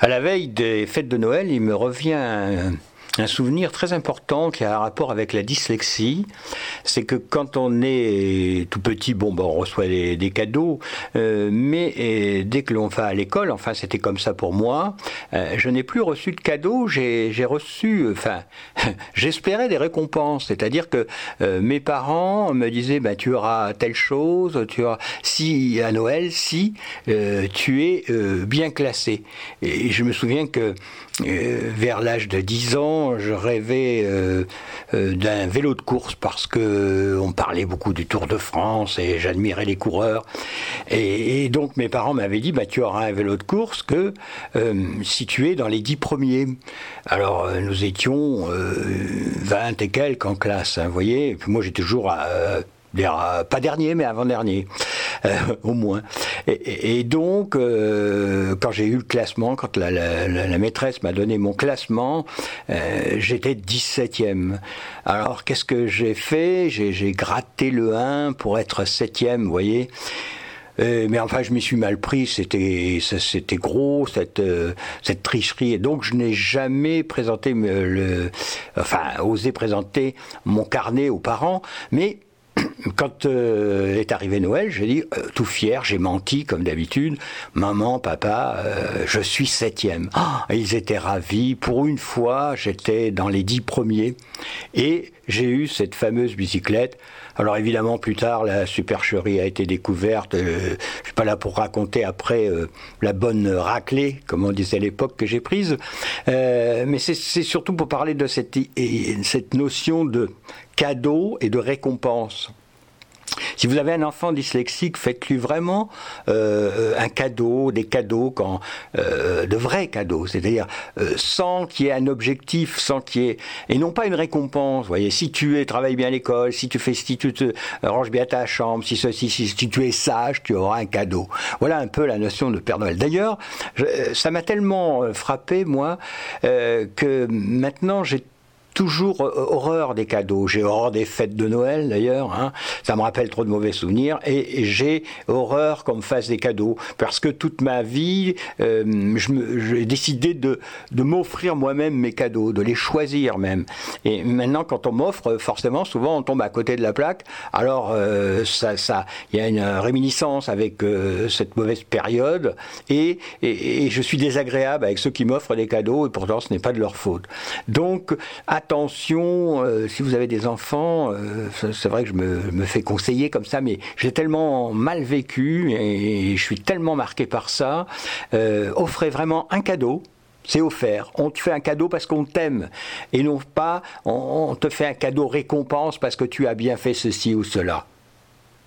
À la veille des fêtes de Noël, il me revient un souvenir très important qui a un rapport avec la dyslexie, c'est que quand on est tout petit, bon, bon on reçoit des, cadeaux, euh, mais dès que l'on va à l'école, enfin c'était comme ça pour moi, euh, je n'ai plus reçu de cadeaux, j'ai reçu, enfin, j'espérais des récompenses, c'est-à-dire que euh, mes parents me disaient, bah, tu auras telle chose, tu auras, si à Noël, si tu es bien classé. Et je me souviens que vers l'âge de 10 ans, je rêvais euh, euh, d'un vélo de course parce que euh, on parlait beaucoup du Tour de France et j'admirais les coureurs. Et, donc mes parents m'avaient dit, bah, tu auras un vélo de course que situé dans les dix premiers. Alors nous étions 20 et quelques en classe, hein, vous voyez. Puis moi j'étais toujours à pas dernier, mais avant-dernier, euh, au moins. Et, donc, euh, quand j'ai eu le classement, quand la, maîtresse m'a donné mon classement, euh, j'étais 17e. Alors, qu'est-ce que j'ai fait? J'ai gratté le 1 pour être 7e, vous voyez mais enfin, je m'y suis mal pris. C'était, c'était gros cette cette tricherie. Et donc, je n'ai jamais présenté le, enfin, osé présenter mon carnet aux parents. Mais quand euh, est arrivé Noël, j'ai dit, euh, tout fier, j'ai menti comme d'habitude, maman, papa, euh, je suis septième. Ah, ils étaient ravis. Pour une fois, j'étais dans les dix premiers et j'ai eu cette fameuse bicyclette. Alors évidemment, plus tard, la supercherie a été découverte. je suis pas là pour raconter après la bonne raclée, comme on disait à l'époque, que j'ai prise. mais c'est surtout pour parler de cette, cette notion de cadeau et de récompense. Si vous avez un enfant dyslexique, faites-lui vraiment euh, un cadeau, des cadeaux, quand, euh, de vrais cadeaux, c'est-à-dire euh, sans qu'il y ait un objectif, sans qu'il y ait et non pas une récompense. Vous voyez, si tu es, travailles bien à l'école, si tu fais, si tu te ranges bien ta chambre, si ceci, si, si tu es sage, tu auras un cadeau. Voilà un peu la notion de Père Noël. D'ailleurs, ça m'a tellement frappé moi que maintenant j'ai toujours euh, horreur des cadeaux. J'ai horreur des fêtes de Noël d'ailleurs. Hein. Ça me rappelle trop de mauvais souvenirs. Et, j'ai horreur qu'on me fasse des cadeaux. Parce que toute ma vie, euh, j'ai décidé de, m'offrir moi-même mes cadeaux, de les choisir même. Et maintenant, quand on m'offre, forcément, souvent on tombe à côté de la plaque. Alors, euh, ça, il y a une réminiscence avec cette mauvaise période. Et, je suis désagréable avec ceux qui m'offrent des cadeaux. Et pourtant, ce n'est pas de leur faute. Donc, attention, euh, si vous avez des enfants, euh, c'est vrai que je me, fais conseiller comme ça, mais j'ai tellement mal vécu et, je suis tellement marqué par ça. Euh, offrez vraiment un cadeau. C'est offert. On te fait un cadeau parce qu'on t'aime. Et non pas on te fait un cadeau récompense parce que tu as bien fait ceci ou cela.